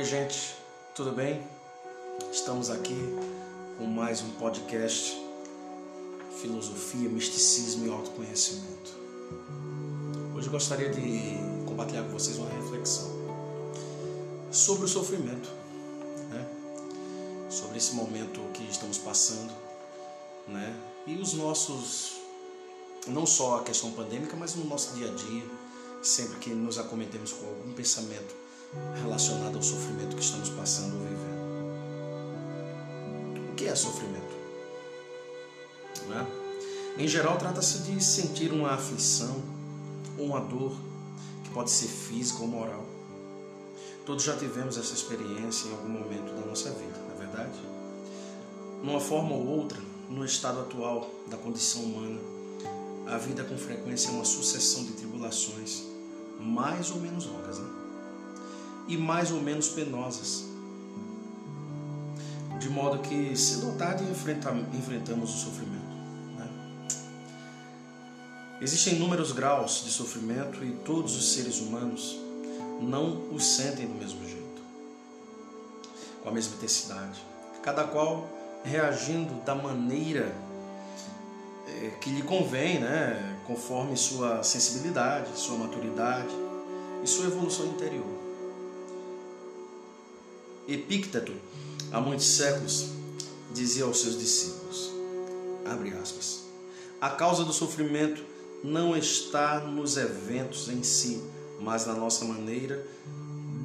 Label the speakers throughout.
Speaker 1: Oi, gente, tudo bem? Estamos aqui com mais um podcast Filosofia, Misticismo e Autoconhecimento. Hoje eu gostaria de compartilhar com vocês uma reflexão sobre o sofrimento, né? sobre esse momento que estamos passando, né? e os nossos, não só a questão pandêmica, mas no nosso dia a dia, sempre que nos acometemos com algum pensamento relacionado ao sofrimento que estamos passando ou vivendo. O que é sofrimento? É? Em geral, trata-se de sentir uma aflição ou uma dor que pode ser física ou moral. Todos já tivemos essa experiência em algum momento da nossa vida, não é verdade? Numa forma ou outra, no estado atual da condição humana, a vida com frequência é uma sucessão de tribulações, mais ou menos longas, né? E mais ou menos penosas. De modo que, se notar, enfrentamos o sofrimento. Né? Existem inúmeros graus de sofrimento e todos os seres humanos não os sentem do mesmo jeito, com a mesma intensidade. Cada qual reagindo da maneira eh, que lhe convém, né? conforme sua sensibilidade, sua maturidade e sua evolução interior. Epícteto, há muitos séculos, dizia aos seus discípulos, abre aspas, a causa do sofrimento não está nos eventos em si, mas na nossa maneira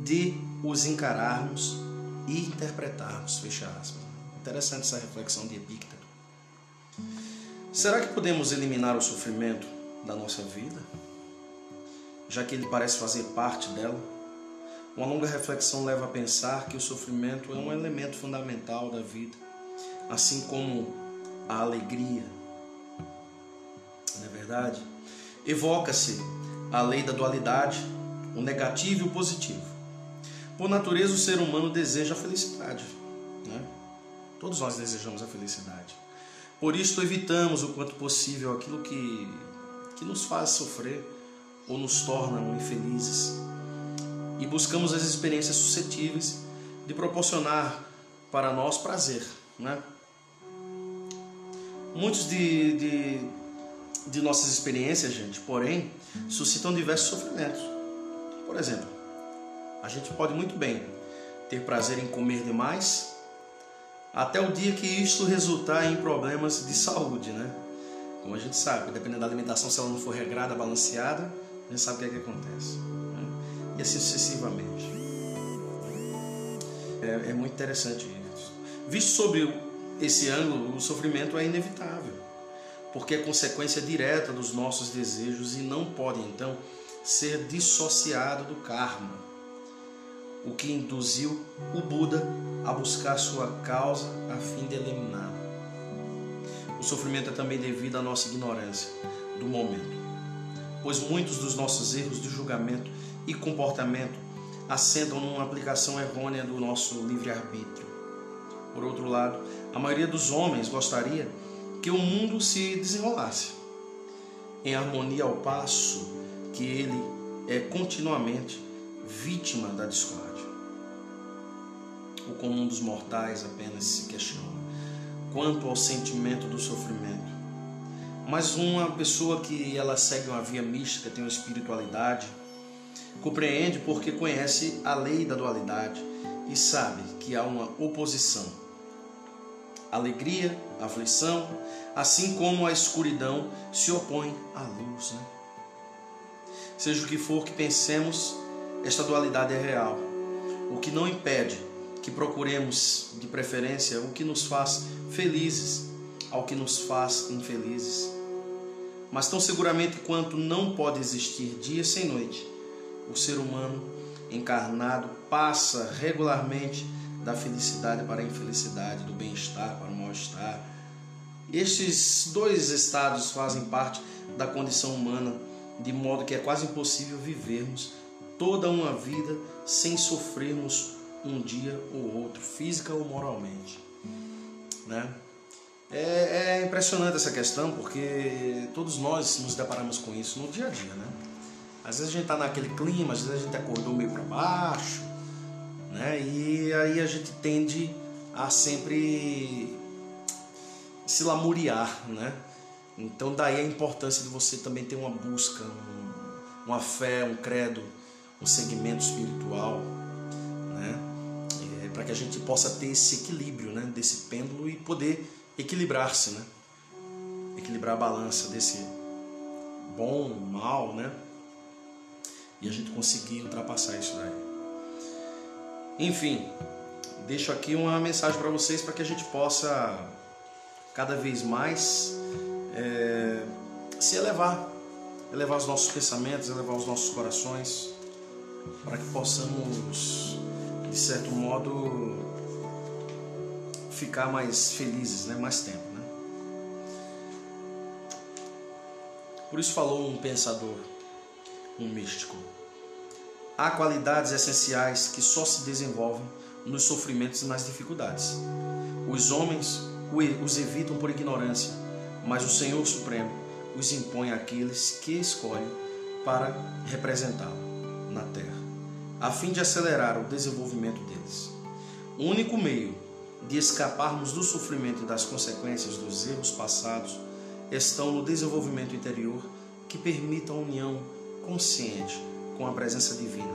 Speaker 1: de os encararmos e interpretarmos, fecha aspas. Interessante essa reflexão de Epícteto. Será que podemos eliminar o sofrimento da nossa vida, já que ele parece fazer parte dela? Uma longa reflexão leva a pensar que o sofrimento é um elemento fundamental da vida, assim como a alegria. Não é verdade? Evoca-se a lei da dualidade, o negativo e o positivo. Por natureza, o ser humano deseja a felicidade. Né? Todos nós desejamos a felicidade. Por isso, evitamos o quanto possível aquilo que, que nos faz sofrer ou nos torna infelizes e buscamos as experiências suscetíveis de proporcionar para nós prazer. Né? Muitos de, de, de nossas experiências, gente, porém, suscitam diversos sofrimentos. Por exemplo, a gente pode muito bem ter prazer em comer demais, até o dia que isto resultar em problemas de saúde, né? Como a gente sabe, dependendo da alimentação, se ela não for regrada, balanceada, a gente sabe o que, é que acontece e assim sucessivamente. É, é muito interessante isso. Visto sob esse ângulo, o sofrimento é inevitável, porque é consequência direta dos nossos desejos e não pode então ser dissociado do karma, o que induziu o Buda a buscar sua causa a fim de eliminá O sofrimento é também devido à nossa ignorância do momento, pois muitos dos nossos erros de julgamento e comportamento assentam numa aplicação errônea do nosso livre-arbítrio. Por outro lado, a maioria dos homens gostaria que o mundo se desenrolasse em harmonia ao passo que ele é continuamente vítima da discórdia. O comum dos mortais apenas se questiona quanto ao sentimento do sofrimento. Mas uma pessoa que ela segue uma via mística, tem uma espiritualidade, Compreende porque conhece a lei da dualidade e sabe que há uma oposição. Alegria, aflição, assim como a escuridão se opõe à luz. Né? Seja o que for que pensemos, esta dualidade é real, o que não impede que procuremos, de preferência, o que nos faz felizes ao que nos faz infelizes. Mas tão seguramente quanto não pode existir dia sem noite, o ser humano encarnado passa regularmente da felicidade para a infelicidade, do bem-estar para o mal-estar. Estes dois estados fazem parte da condição humana, de modo que é quase impossível vivermos toda uma vida sem sofrermos um dia ou outro, física ou moralmente. Né? É, é impressionante essa questão porque todos nós nos deparamos com isso no dia a dia. Né? Às vezes a gente está naquele clima, às vezes a gente acordou meio para baixo, Né? E aí a gente tende a sempre se lamuriar, né? Então daí a importância de você também ter uma busca, um, uma fé, um credo, um segmento espiritual, né? É, para que a gente possa ter esse equilíbrio, né? Desse pêndulo e poder equilibrar-se, né? Equilibrar a balança desse bom, mal, né? E a gente conseguir ultrapassar isso daí. Enfim, deixo aqui uma mensagem para vocês para que a gente possa cada vez mais é, se elevar, elevar os nossos pensamentos, elevar os nossos corações, para que possamos, de certo modo, ficar mais felizes, né? mais tempo. Né? Por isso falou um pensador, um místico. Há qualidades essenciais que só se desenvolvem nos sofrimentos e nas dificuldades. Os homens os evitam por ignorância, mas o Senhor Supremo os impõe àqueles que escolhe para representá-lo na terra, a fim de acelerar o desenvolvimento deles. O único meio de escaparmos do sofrimento e das consequências dos erros passados estão no desenvolvimento interior que permita a união consciente com a presença divina,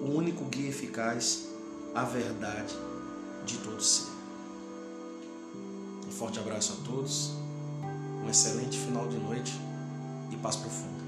Speaker 1: o único guia eficaz à verdade de todo ser. Um forte abraço a todos, um excelente final de noite e paz profunda.